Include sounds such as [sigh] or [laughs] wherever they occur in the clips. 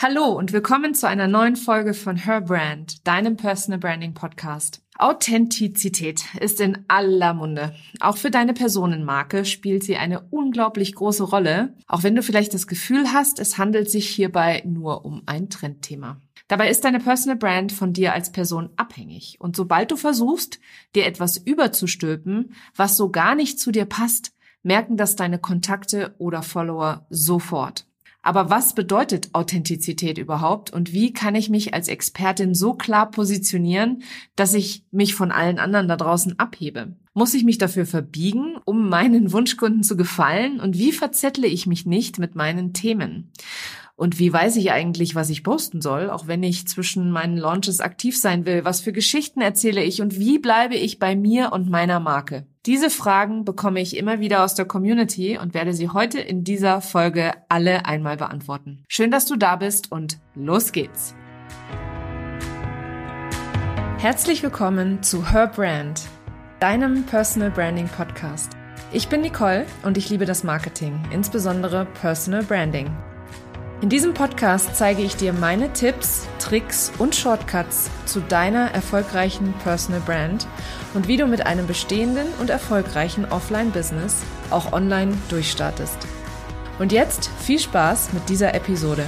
Hallo und willkommen zu einer neuen Folge von Her Brand, deinem Personal Branding Podcast. Authentizität ist in aller Munde. Auch für deine Personenmarke spielt sie eine unglaublich große Rolle, auch wenn du vielleicht das Gefühl hast, es handelt sich hierbei nur um ein Trendthema. Dabei ist deine Personal Brand von dir als Person abhängig. Und sobald du versuchst, dir etwas überzustülpen, was so gar nicht zu dir passt, merken das deine Kontakte oder Follower sofort. Aber was bedeutet Authentizität überhaupt und wie kann ich mich als Expertin so klar positionieren, dass ich mich von allen anderen da draußen abhebe? Muss ich mich dafür verbiegen, um meinen Wunschkunden zu gefallen? Und wie verzettle ich mich nicht mit meinen Themen? Und wie weiß ich eigentlich, was ich posten soll, auch wenn ich zwischen meinen Launches aktiv sein will? Was für Geschichten erzähle ich und wie bleibe ich bei mir und meiner Marke? Diese Fragen bekomme ich immer wieder aus der Community und werde sie heute in dieser Folge alle einmal beantworten. Schön, dass du da bist und los geht's. Herzlich willkommen zu Her Brand, deinem Personal Branding Podcast. Ich bin Nicole und ich liebe das Marketing, insbesondere Personal Branding. In diesem Podcast zeige ich dir meine Tipps, Tricks und Shortcuts zu deiner erfolgreichen Personal Brand und wie du mit einem bestehenden und erfolgreichen Offline-Business auch online durchstartest. Und jetzt viel Spaß mit dieser Episode.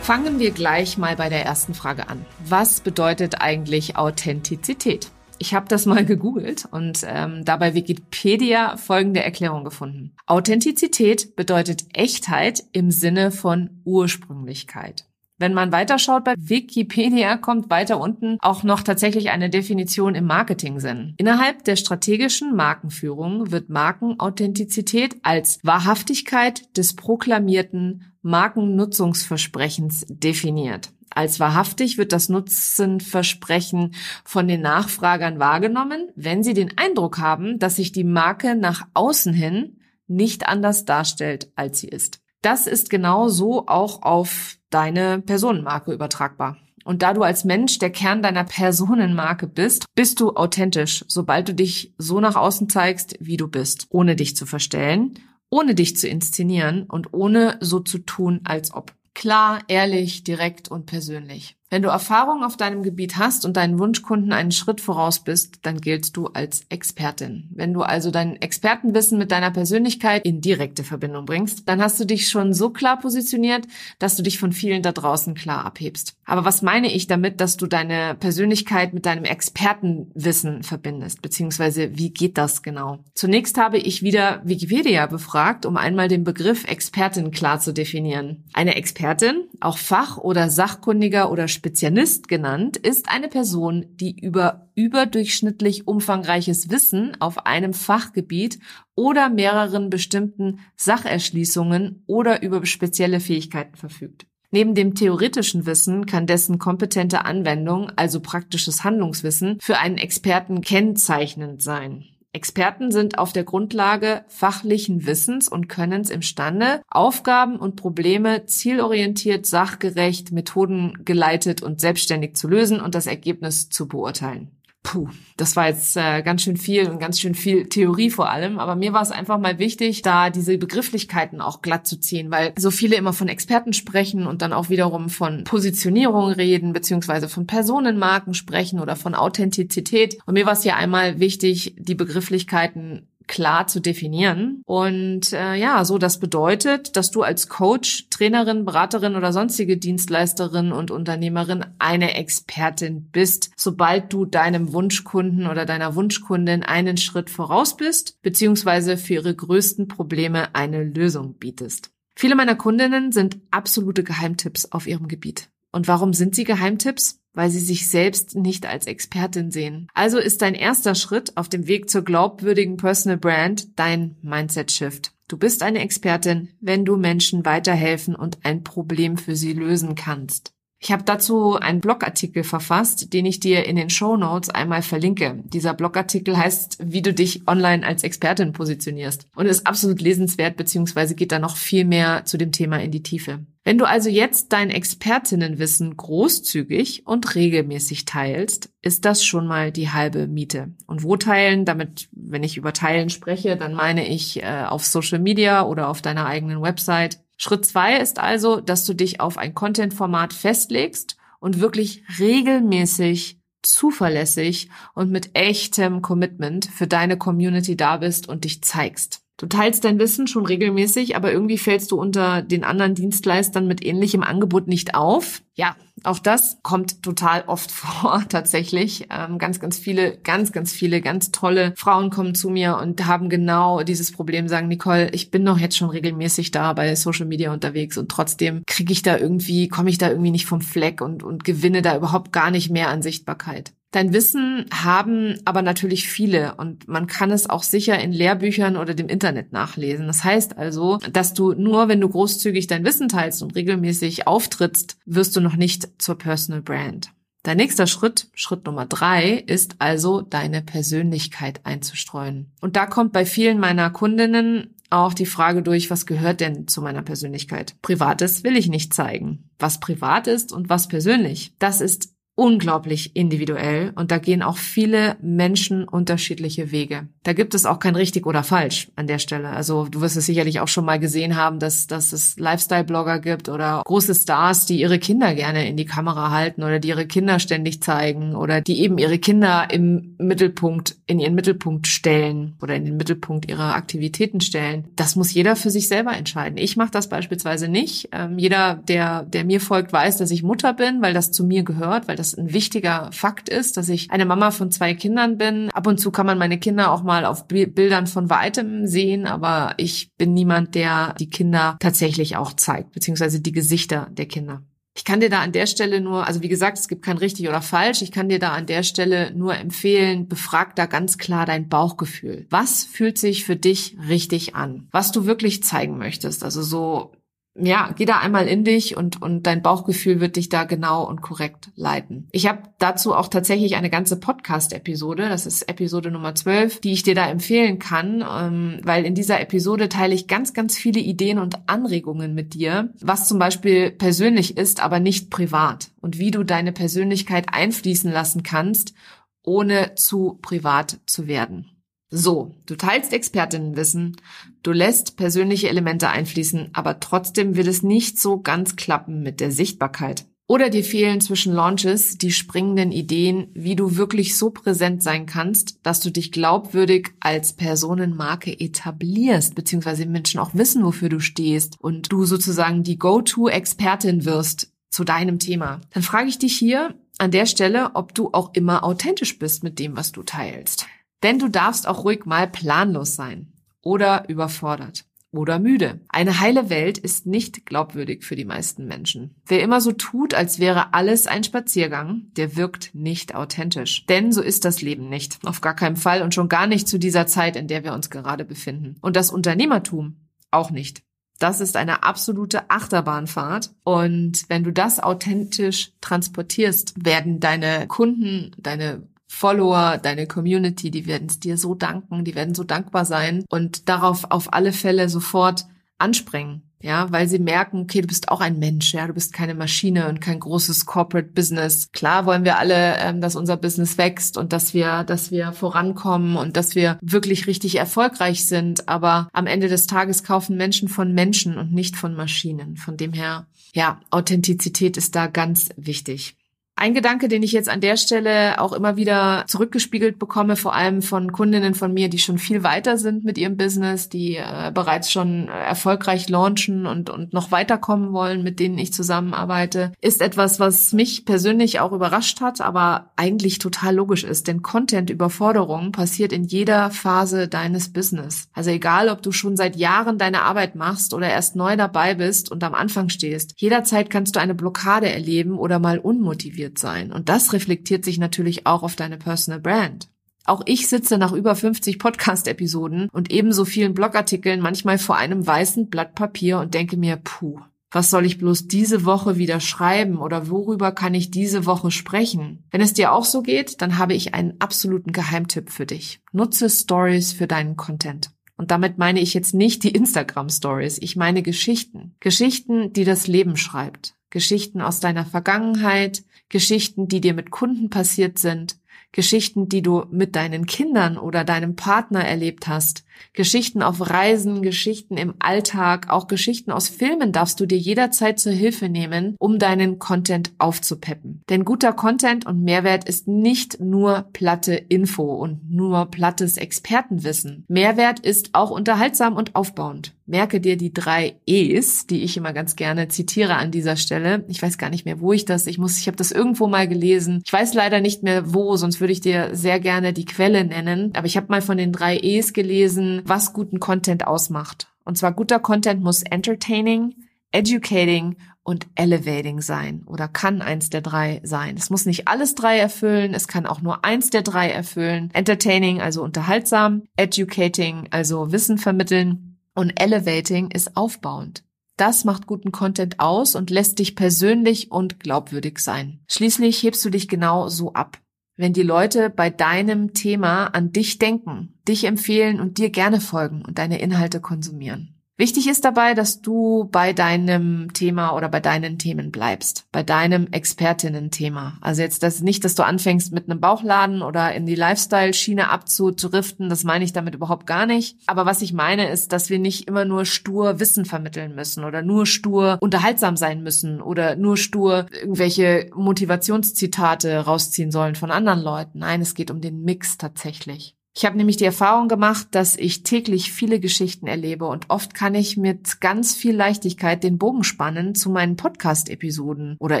Fangen wir gleich mal bei der ersten Frage an. Was bedeutet eigentlich Authentizität? Ich habe das mal gegoogelt und ähm, dabei Wikipedia folgende Erklärung gefunden. Authentizität bedeutet Echtheit im Sinne von Ursprünglichkeit. Wenn man weiterschaut bei Wikipedia, kommt weiter unten auch noch tatsächlich eine Definition im Marketing-Sinn. Innerhalb der strategischen Markenführung wird Markenauthentizität als Wahrhaftigkeit des proklamierten Markennutzungsversprechens definiert. Als wahrhaftig wird das Nutzenversprechen von den Nachfragern wahrgenommen, wenn sie den Eindruck haben, dass sich die Marke nach außen hin nicht anders darstellt, als sie ist. Das ist genau so auch auf deine Personenmarke übertragbar. Und da du als Mensch der Kern deiner Personenmarke bist, bist du authentisch, sobald du dich so nach außen zeigst, wie du bist, ohne dich zu verstellen, ohne dich zu inszenieren und ohne so zu tun, als ob. Klar, ehrlich, direkt und persönlich. Wenn du Erfahrung auf deinem Gebiet hast und deinen Wunschkunden einen Schritt voraus bist, dann giltst du als Expertin. Wenn du also dein Expertenwissen mit deiner Persönlichkeit in direkte Verbindung bringst, dann hast du dich schon so klar positioniert, dass du dich von vielen da draußen klar abhebst. Aber was meine ich damit, dass du deine Persönlichkeit mit deinem Expertenwissen verbindest? Beziehungsweise wie geht das genau? Zunächst habe ich wieder Wikipedia befragt, um einmal den Begriff Expertin klar zu definieren. Eine Expertin, auch Fach- oder Sachkundiger oder Spezialist genannt, ist eine Person, die über überdurchschnittlich umfangreiches Wissen auf einem Fachgebiet oder mehreren bestimmten Sacherschließungen oder über spezielle Fähigkeiten verfügt. Neben dem theoretischen Wissen kann dessen kompetente Anwendung, also praktisches Handlungswissen, für einen Experten kennzeichnend sein. Experten sind auf der Grundlage fachlichen Wissens und Könnens imstande, Aufgaben und Probleme zielorientiert, sachgerecht, methodengeleitet und selbstständig zu lösen und das Ergebnis zu beurteilen. Puh, das war jetzt äh, ganz schön viel und ganz schön viel Theorie vor allem, aber mir war es einfach mal wichtig, da diese Begrifflichkeiten auch glatt zu ziehen, weil so viele immer von Experten sprechen und dann auch wiederum von Positionierung reden, beziehungsweise von Personenmarken sprechen oder von Authentizität. Und mir war es hier einmal wichtig, die Begrifflichkeiten klar zu definieren. Und äh, ja, so das bedeutet, dass du als Coach, Trainerin, Beraterin oder sonstige Dienstleisterin und Unternehmerin eine Expertin bist, sobald du deinem Wunschkunden oder deiner Wunschkundin einen Schritt voraus bist, beziehungsweise für ihre größten Probleme eine Lösung bietest. Viele meiner Kundinnen sind absolute Geheimtipps auf ihrem Gebiet. Und warum sind sie Geheimtipps? weil sie sich selbst nicht als Expertin sehen. Also ist dein erster Schritt auf dem Weg zur glaubwürdigen Personal Brand dein Mindset Shift. Du bist eine Expertin, wenn du Menschen weiterhelfen und ein Problem für sie lösen kannst. Ich habe dazu einen Blogartikel verfasst, den ich dir in den Show Notes einmal verlinke. Dieser Blogartikel heißt, wie du dich online als Expertin positionierst und ist absolut lesenswert, beziehungsweise geht da noch viel mehr zu dem Thema in die Tiefe. Wenn du also jetzt dein Expertinnenwissen großzügig und regelmäßig teilst, ist das schon mal die halbe Miete. Und wo teilen? Damit, wenn ich über Teilen spreche, dann meine ich äh, auf Social Media oder auf deiner eigenen Website. Schritt zwei ist also, dass du dich auf ein Content-Format festlegst und wirklich regelmäßig zuverlässig und mit echtem Commitment für deine Community da bist und dich zeigst. Du teilst dein Wissen schon regelmäßig, aber irgendwie fällst du unter den anderen Dienstleistern mit ähnlichem Angebot nicht auf. Ja, auch das kommt total oft [laughs] vor, tatsächlich. Ähm, ganz, ganz viele, ganz, ganz viele, ganz tolle Frauen kommen zu mir und haben genau dieses Problem, sagen, Nicole, ich bin doch jetzt schon regelmäßig da bei Social Media unterwegs und trotzdem kriege ich da irgendwie, komme ich da irgendwie nicht vom Fleck und, und gewinne da überhaupt gar nicht mehr an Sichtbarkeit. Dein Wissen haben aber natürlich viele und man kann es auch sicher in Lehrbüchern oder dem Internet nachlesen. Das heißt also, dass du nur, wenn du großzügig dein Wissen teilst und regelmäßig auftrittst, wirst du noch nicht zur Personal Brand. Dein nächster Schritt, Schritt Nummer drei, ist also deine Persönlichkeit einzustreuen. Und da kommt bei vielen meiner Kundinnen auch die Frage durch, was gehört denn zu meiner Persönlichkeit? Privates will ich nicht zeigen. Was privat ist und was persönlich, das ist unglaublich individuell und da gehen auch viele Menschen unterschiedliche Wege. Da gibt es auch kein richtig oder falsch an der Stelle. Also du wirst es sicherlich auch schon mal gesehen haben, dass, dass es Lifestyle-Blogger gibt oder große Stars, die ihre Kinder gerne in die Kamera halten oder die ihre Kinder ständig zeigen oder die eben ihre Kinder im Mittelpunkt, in ihren Mittelpunkt stellen oder in den Mittelpunkt ihrer Aktivitäten stellen. Das muss jeder für sich selber entscheiden. Ich mache das beispielsweise nicht. Ähm, jeder, der, der mir folgt, weiß, dass ich Mutter bin, weil das zu mir gehört, weil das das ein wichtiger Fakt ist, dass ich eine Mama von zwei Kindern bin. Ab und zu kann man meine Kinder auch mal auf Bildern von weitem sehen, aber ich bin niemand, der die Kinder tatsächlich auch zeigt, beziehungsweise die Gesichter der Kinder. Ich kann dir da an der Stelle nur, also wie gesagt, es gibt kein richtig oder falsch. Ich kann dir da an der Stelle nur empfehlen, befrag da ganz klar dein Bauchgefühl. Was fühlt sich für dich richtig an? Was du wirklich zeigen möchtest? Also so ja, geh da einmal in dich und, und dein Bauchgefühl wird dich da genau und korrekt leiten. Ich habe dazu auch tatsächlich eine ganze Podcast-Episode, das ist Episode Nummer 12, die ich dir da empfehlen kann, ähm, weil in dieser Episode teile ich ganz, ganz viele Ideen und Anregungen mit dir, was zum Beispiel persönlich ist, aber nicht privat und wie du deine Persönlichkeit einfließen lassen kannst, ohne zu privat zu werden. So, du teilst Expertinnenwissen, du lässt persönliche Elemente einfließen, aber trotzdem wird es nicht so ganz klappen mit der Sichtbarkeit. Oder dir fehlen zwischen Launches die springenden Ideen, wie du wirklich so präsent sein kannst, dass du dich glaubwürdig als Personenmarke etablierst, beziehungsweise Menschen auch wissen, wofür du stehst und du sozusagen die Go-To-Expertin wirst zu deinem Thema. Dann frage ich dich hier an der Stelle, ob du auch immer authentisch bist mit dem, was du teilst. Denn du darfst auch ruhig mal planlos sein oder überfordert oder müde. Eine heile Welt ist nicht glaubwürdig für die meisten Menschen. Wer immer so tut, als wäre alles ein Spaziergang, der wirkt nicht authentisch. Denn so ist das Leben nicht. Auf gar keinen Fall und schon gar nicht zu dieser Zeit, in der wir uns gerade befinden. Und das Unternehmertum auch nicht. Das ist eine absolute Achterbahnfahrt. Und wenn du das authentisch transportierst, werden deine Kunden, deine Follower, deine Community, die werden dir so danken, die werden so dankbar sein und darauf auf alle Fälle sofort anspringen. Ja, weil sie merken, okay, du bist auch ein Mensch, ja, du bist keine Maschine und kein großes Corporate Business. Klar wollen wir alle, ähm, dass unser Business wächst und dass wir, dass wir vorankommen und dass wir wirklich richtig erfolgreich sind. Aber am Ende des Tages kaufen Menschen von Menschen und nicht von Maschinen. Von dem her, ja, Authentizität ist da ganz wichtig. Ein Gedanke, den ich jetzt an der Stelle auch immer wieder zurückgespiegelt bekomme, vor allem von Kundinnen von mir, die schon viel weiter sind mit ihrem Business, die äh, bereits schon erfolgreich launchen und, und noch weiterkommen wollen, mit denen ich zusammenarbeite, ist etwas, was mich persönlich auch überrascht hat, aber eigentlich total logisch ist. Denn Content-Überforderung passiert in jeder Phase deines Business. Also egal, ob du schon seit Jahren deine Arbeit machst oder erst neu dabei bist und am Anfang stehst, jederzeit kannst du eine Blockade erleben oder mal unmotiviert reflektiert sein. Und das reflektiert sich natürlich auch auf deine Personal Brand. Auch ich sitze nach über 50 Podcast-Episoden und ebenso vielen Blogartikeln manchmal vor einem weißen Blatt Papier und denke mir, puh, was soll ich bloß diese Woche wieder schreiben oder worüber kann ich diese Woche sprechen? Wenn es dir auch so geht, dann habe ich einen absoluten Geheimtipp für dich. Nutze Stories für deinen Content. Und damit meine ich jetzt nicht die Instagram Stories, ich meine Geschichten. Geschichten, die das Leben schreibt. Geschichten aus deiner Vergangenheit, Geschichten, die dir mit Kunden passiert sind, Geschichten, die du mit deinen Kindern oder deinem Partner erlebt hast, Geschichten auf Reisen, Geschichten im Alltag, auch Geschichten aus Filmen darfst du dir jederzeit zur Hilfe nehmen, um deinen Content aufzupeppen. Denn guter Content und Mehrwert ist nicht nur platte Info und nur plattes Expertenwissen. Mehrwert ist auch unterhaltsam und aufbauend. Merke dir die drei E's, die ich immer ganz gerne zitiere an dieser Stelle. Ich weiß gar nicht mehr, wo ich das, ich muss, ich habe das irgendwo mal gelesen. Ich weiß leider nicht mehr wo, sonst würde ich dir sehr gerne die Quelle nennen. Aber ich habe mal von den drei E's gelesen, was guten Content ausmacht. Und zwar guter Content muss entertaining, educating und elevating sein oder kann eins der drei sein. Es muss nicht alles drei erfüllen, es kann auch nur eins der drei erfüllen. Entertaining, also unterhaltsam, educating, also Wissen vermitteln und elevating ist aufbauend. Das macht guten Content aus und lässt dich persönlich und glaubwürdig sein. Schließlich hebst du dich genau so ab wenn die Leute bei deinem Thema an dich denken, dich empfehlen und dir gerne folgen und deine Inhalte konsumieren. Wichtig ist dabei, dass du bei deinem Thema oder bei deinen Themen bleibst, bei deinem Expertinnen-Thema. Also jetzt das nicht, dass du anfängst mit einem Bauchladen oder in die Lifestyle-Schiene abzudriften, das meine ich damit überhaupt gar nicht. Aber was ich meine ist, dass wir nicht immer nur stur Wissen vermitteln müssen oder nur stur unterhaltsam sein müssen oder nur stur irgendwelche Motivationszitate rausziehen sollen von anderen Leuten. Nein, es geht um den Mix tatsächlich. Ich habe nämlich die Erfahrung gemacht, dass ich täglich viele Geschichten erlebe und oft kann ich mit ganz viel Leichtigkeit den Bogen spannen zu meinen Podcast-Episoden oder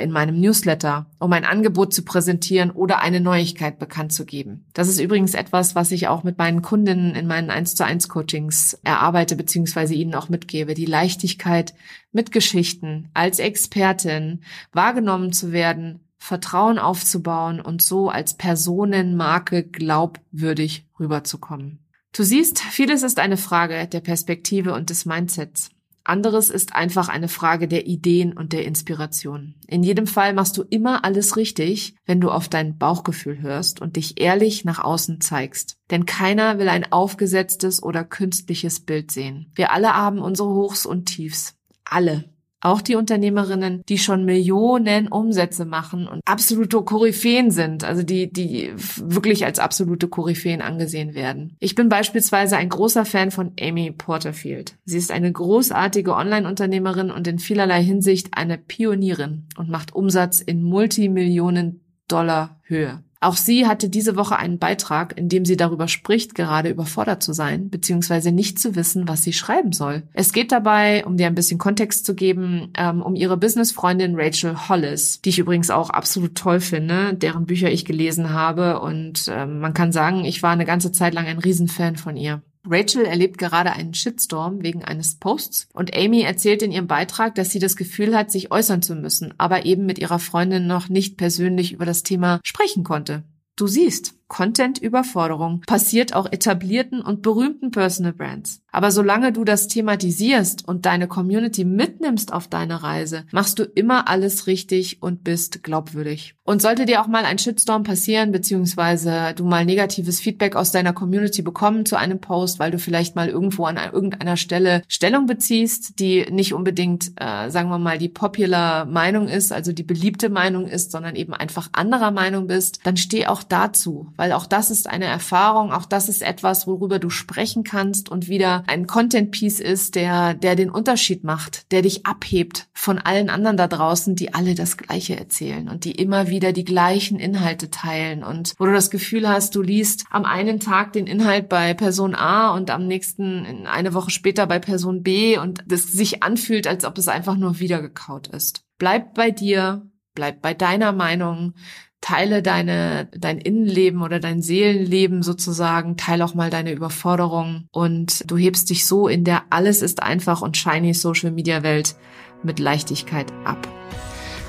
in meinem Newsletter, um ein Angebot zu präsentieren oder eine Neuigkeit bekannt zu geben. Das ist übrigens etwas, was ich auch mit meinen Kundinnen in meinen 1 zu 1 Coachings erarbeite bzw. ihnen auch mitgebe. Die Leichtigkeit mit Geschichten als Expertin wahrgenommen zu werden, Vertrauen aufzubauen und so als Personenmarke glaubwürdig rüberzukommen. Du siehst, vieles ist eine Frage der Perspektive und des Mindsets. Anderes ist einfach eine Frage der Ideen und der Inspiration. In jedem Fall machst du immer alles richtig, wenn du auf dein Bauchgefühl hörst und dich ehrlich nach außen zeigst. Denn keiner will ein aufgesetztes oder künstliches Bild sehen. Wir alle haben unsere Hochs und Tiefs. Alle. Auch die Unternehmerinnen, die schon Millionen Umsätze machen und absolute Koryphäen sind, also die, die wirklich als absolute Koryphäen angesehen werden. Ich bin beispielsweise ein großer Fan von Amy Porterfield. Sie ist eine großartige Online-Unternehmerin und in vielerlei Hinsicht eine Pionierin und macht Umsatz in Multimillionen Dollar Höhe. Auch sie hatte diese Woche einen Beitrag, in dem sie darüber spricht, gerade überfordert zu sein, beziehungsweise nicht zu wissen, was sie schreiben soll. Es geht dabei, um dir ein bisschen Kontext zu geben, ähm, um ihre Businessfreundin Rachel Hollis, die ich übrigens auch absolut toll finde, deren Bücher ich gelesen habe. Und ähm, man kann sagen, ich war eine ganze Zeit lang ein Riesenfan von ihr. Rachel erlebt gerade einen Shitstorm wegen eines Posts und Amy erzählt in ihrem Beitrag, dass sie das Gefühl hat, sich äußern zu müssen, aber eben mit ihrer Freundin noch nicht persönlich über das Thema sprechen konnte. Du siehst, Content-Überforderung passiert auch etablierten und berühmten Personal Brands. Aber solange du das thematisierst und deine Community mitnimmst auf deine Reise, machst du immer alles richtig und bist glaubwürdig. Und sollte dir auch mal ein Shitstorm passieren, beziehungsweise du mal negatives Feedback aus deiner Community bekommen zu einem Post, weil du vielleicht mal irgendwo an irgendeiner Stelle Stellung beziehst, die nicht unbedingt, äh, sagen wir mal, die popular Meinung ist, also die beliebte Meinung ist, sondern eben einfach anderer Meinung bist, dann steh auch dazu weil auch das ist eine Erfahrung, auch das ist etwas, worüber du sprechen kannst und wieder ein Content Piece ist, der, der den Unterschied macht, der dich abhebt von allen anderen da draußen, die alle das Gleiche erzählen und die immer wieder die gleichen Inhalte teilen und wo du das Gefühl hast, du liest am einen Tag den Inhalt bei Person A und am nächsten eine Woche später bei Person B und das sich anfühlt, als ob es einfach nur wiedergekaut ist. Bleib bei dir, bleib bei deiner Meinung, teile deine, dein Innenleben oder dein Seelenleben sozusagen, teile auch mal deine Überforderung und du hebst dich so in der alles ist einfach und shiny Social Media Welt mit Leichtigkeit ab.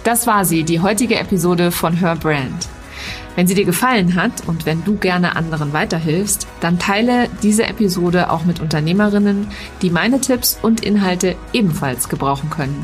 Das war sie, die heutige Episode von Her Brand. Wenn sie dir gefallen hat und wenn du gerne anderen weiterhilfst, dann teile diese Episode auch mit Unternehmerinnen, die meine Tipps und Inhalte ebenfalls gebrauchen können.